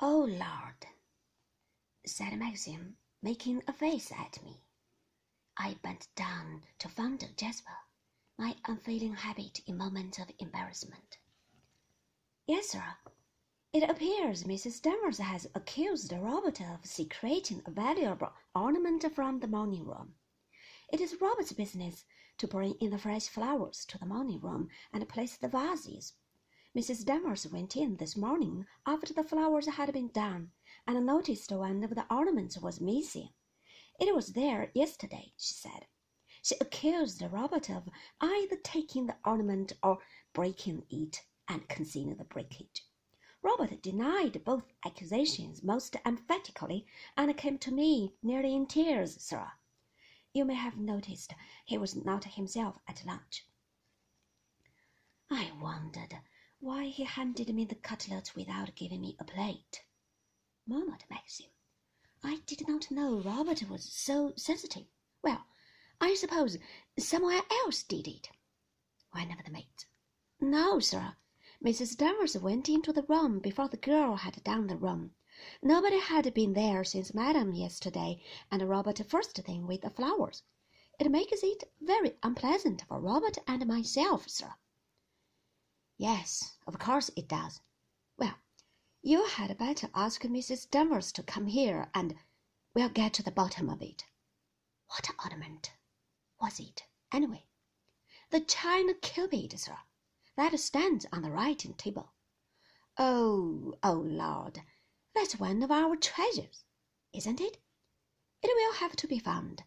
Oh, Lord, said Maxim, making a face at me. I bent down to fondle Jasper, my unfailing habit in moments of embarrassment. Yes, sir. It appears Mrs. Danvers has accused Robert of secreting a valuable ornament from the morning room. It is Robert's business to bring in the fresh flowers to the morning room and place the vases. Mrs. Danvers went in this morning after the flowers had been done and noticed one of the ornaments was missing. It was there yesterday, she said. She accused Robert of either taking the ornament or breaking it and concealing the breakage. Robert denied both accusations most emphatically and came to me nearly in tears, sir. You may have noticed he was not himself at lunch. I wondered why he handed me the cutlets without giving me a plate, murmured Maxim. I did not know Robert was so sensitive. Well, I suppose someone else did it. One of the maids. No, sir. Mrs. Danvers went into the room before the girl had done the room. Nobody had been there since Madam yesterday, and Robert first thing with the flowers. It makes it very unpleasant for Robert and myself, sir. Yes, of course it does. Well, you had better ask Mrs. Danvers to come here, and we'll get to the bottom of it. What ornament was it, anyway? The china cupid, sir, that stands on the writing table. Oh, oh, Lord, that's one of our treasures, isn't it? It will have to be found.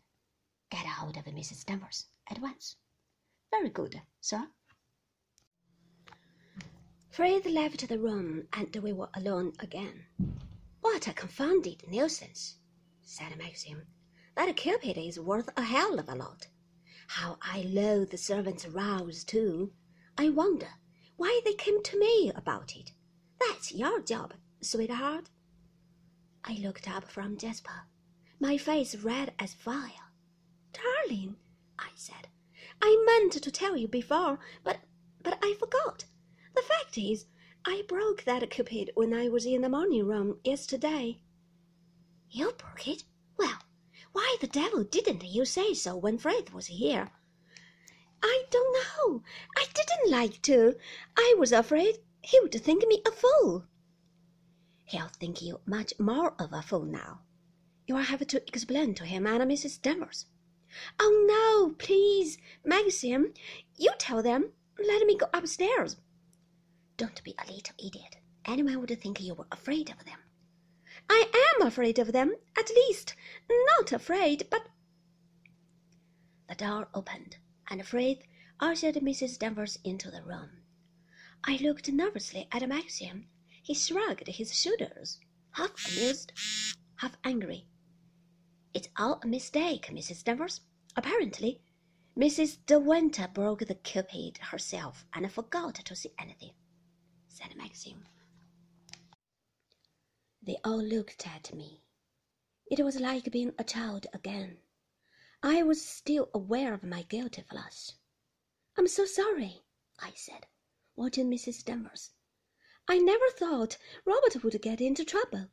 Get hold of Mrs. Danvers at once. Very good, sir. Frith left the room, and we were alone again. What a confounded nuisance, said Maxim. That Cupid is worth a hell of a lot. How I loathe the servants' rows, too. I wonder why they came to me about it. That's your job, sweetheart. I looked up from Jasper, my face red as fire. Darling, I said, I meant to tell you before, but but I forgot. The fact is, I broke that cupid when I was in the morning room yesterday. You broke it? Well, why the devil didn't you say so when Frith was here? I don't know. I didn't like to. I was afraid he would think me a fool. He'll think you much more of a fool now. You'll have to explain to him and Mrs. Danvers. Oh, no, please, Maxim. You tell them. Let me go upstairs. Don't be a little idiot. Anyone would think you were afraid of them. I am afraid of them, at least. Not afraid, but. The door opened, and Frith ushered Mrs. Danvers into the room. I looked nervously at Maxim. He shrugged his shoulders, half amused, half angry. It's all a mistake, Mrs. Danvers. Apparently, Mrs. De Winter broke the cupid herself and forgot to see anything said Maxim. They all looked at me. It was like being a child again. I was still aware of my guilty flush. I'm so sorry, I said, watching Mrs. Danvers. I never thought Robert would get into trouble.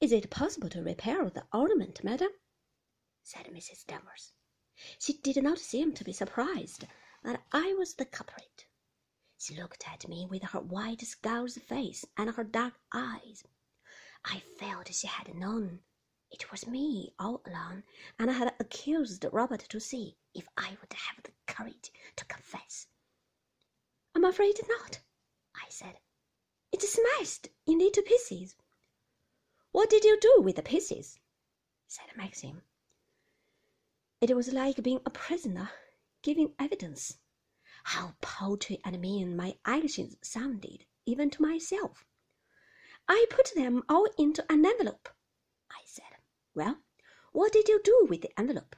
Is it possible to repair the ornament, madam? said Mrs. Danvers. She did not seem to be surprised that I was the culprit. She looked at me with her white skull's face and her dark eyes. I felt she had known it was me all along, and I had accused Robert to see if I would have the courage to confess. I'm afraid not, I said. It's smashed into pieces. What did you do with the pieces? said Maxim. It was like being a prisoner giving evidence. How paltry and mean my actions sounded, even to myself. I put them all into an envelope, I said. Well, what did you do with the envelope?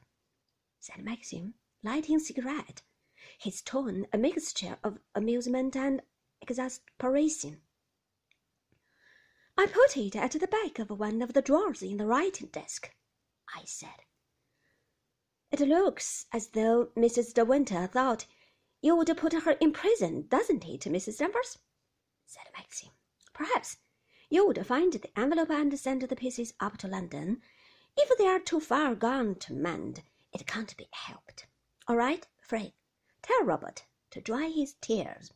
said Maxim, lighting a cigarette, his tone a mixture of amusement and exasperation. I put it at the back of one of the drawers in the writing desk, I said. It looks as though Mrs. De Winter thought you would put her in prison, doesn't it, Mrs. Danvers? said Maxim. Perhaps You would find the envelope and send the pieces up to London. If they are too far gone to mend, it can't be helped. All right, Frith. Tell Robert to dry his tears.